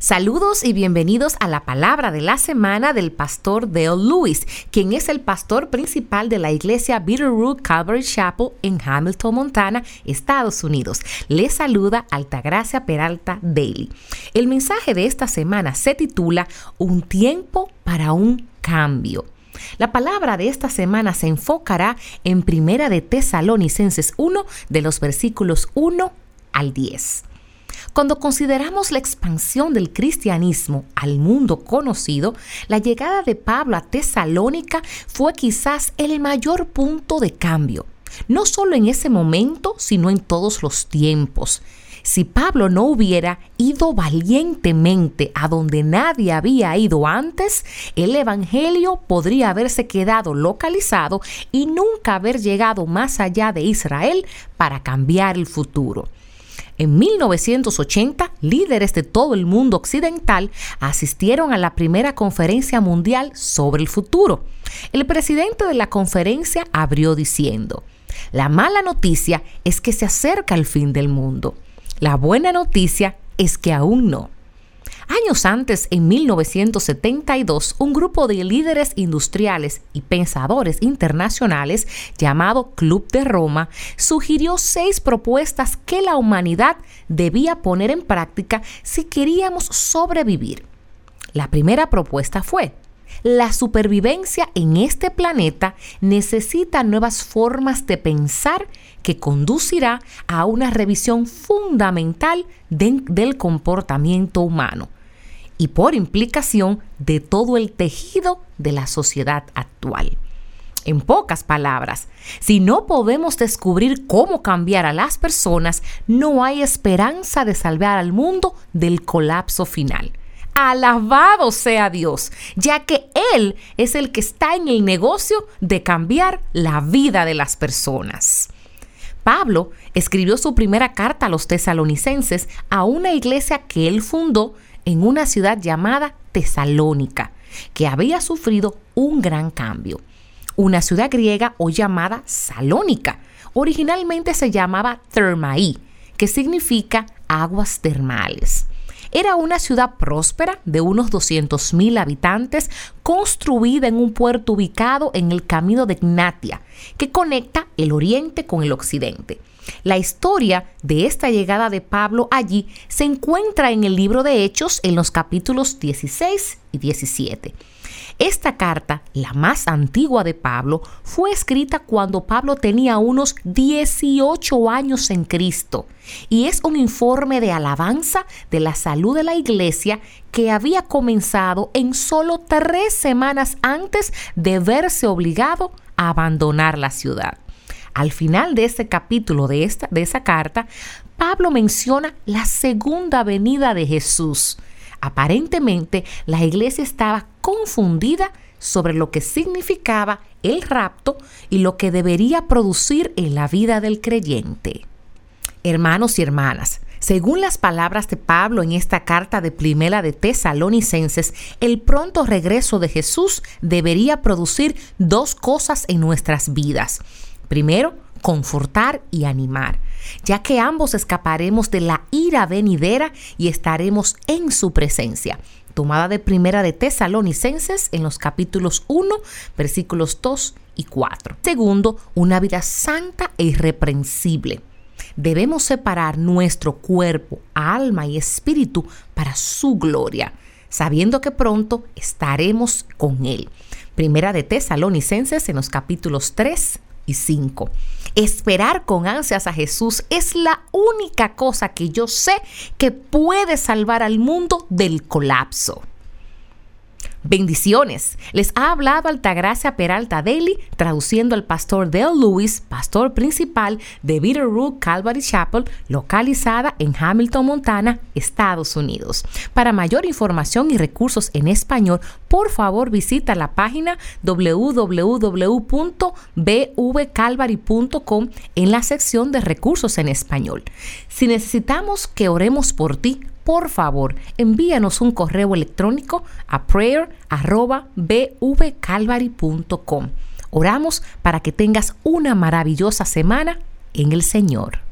Saludos y bienvenidos a la palabra de la semana del pastor Dale Lewis, quien es el pastor principal de la iglesia Bitterroot Calvary Chapel en Hamilton, Montana, Estados Unidos. Le saluda Altagracia Peralta Daly. El mensaje de esta semana se titula Un tiempo para un cambio. La palabra de esta semana se enfocará en Primera de Tesalonicenses 1 de los versículos 1 al 10. Cuando consideramos la expansión del cristianismo al mundo conocido, la llegada de Pablo a Tesalónica fue quizás el mayor punto de cambio, no solo en ese momento, sino en todos los tiempos. Si Pablo no hubiera ido valientemente a donde nadie había ido antes, el Evangelio podría haberse quedado localizado y nunca haber llegado más allá de Israel para cambiar el futuro. En 1980, líderes de todo el mundo occidental asistieron a la primera conferencia mundial sobre el futuro. El presidente de la conferencia abrió diciendo, la mala noticia es que se acerca el fin del mundo. La buena noticia es que aún no. Años antes, en 1972, un grupo de líderes industriales y pensadores internacionales llamado Club de Roma sugirió seis propuestas que la humanidad debía poner en práctica si queríamos sobrevivir. La primera propuesta fue, la supervivencia en este planeta necesita nuevas formas de pensar que conducirá a una revisión fundamental del comportamiento humano y por implicación de todo el tejido de la sociedad actual. En pocas palabras, si no podemos descubrir cómo cambiar a las personas, no hay esperanza de salvar al mundo del colapso final. Alabado sea Dios, ya que Él es el que está en el negocio de cambiar la vida de las personas. Pablo escribió su primera carta a los tesalonicenses a una iglesia que él fundó en una ciudad llamada Tesalónica, que había sufrido un gran cambio. Una ciudad griega hoy llamada Salónica. Originalmente se llamaba Thermaí, que significa aguas termales. Era una ciudad próspera de unos 200.000 habitantes, construida en un puerto ubicado en el camino de Ignatia, que conecta el oriente con el occidente. La historia de esta llegada de Pablo allí se encuentra en el libro de Hechos en los capítulos 16 y 17. Esta carta, la más antigua de Pablo, fue escrita cuando Pablo tenía unos 18 años en Cristo y es un informe de alabanza de la salud de la iglesia que había comenzado en solo tres semanas antes de verse obligado a abandonar la ciudad. Al final de este capítulo de, esta, de esa carta, Pablo menciona la segunda venida de Jesús. Aparentemente, la iglesia estaba confundida sobre lo que significaba el rapto y lo que debería producir en la vida del creyente. Hermanos y hermanas, según las palabras de Pablo en esta carta de Primera de Tesalonicenses, el pronto regreso de Jesús debería producir dos cosas en nuestras vidas. Primero, confortar y animar, ya que ambos escaparemos de la ira venidera y estaremos en su presencia. Tomada de primera de Tesalonicenses en los capítulos 1, versículos 2 y 4. Segundo, una vida santa e irreprensible. Debemos separar nuestro cuerpo, alma y espíritu para su gloria, sabiendo que pronto estaremos con Él. Primera de Tesalonicenses en los capítulos 3 y 5. Esperar con ansias a Jesús es la única cosa que yo sé que puede salvar al mundo del colapso. Bendiciones. Les ha hablado Altagracia Peralta Daly, traduciendo al pastor Dale Lewis, pastor principal de Bitterroot Calvary Chapel, localizada en Hamilton, Montana, Estados Unidos. Para mayor información y recursos en español, por favor visita la página www.bvcalvary.com en la sección de recursos en español. Si necesitamos que oremos por ti, por favor, envíanos un correo electrónico a prayer.bvcalvary.com. Oramos para que tengas una maravillosa semana en el Señor.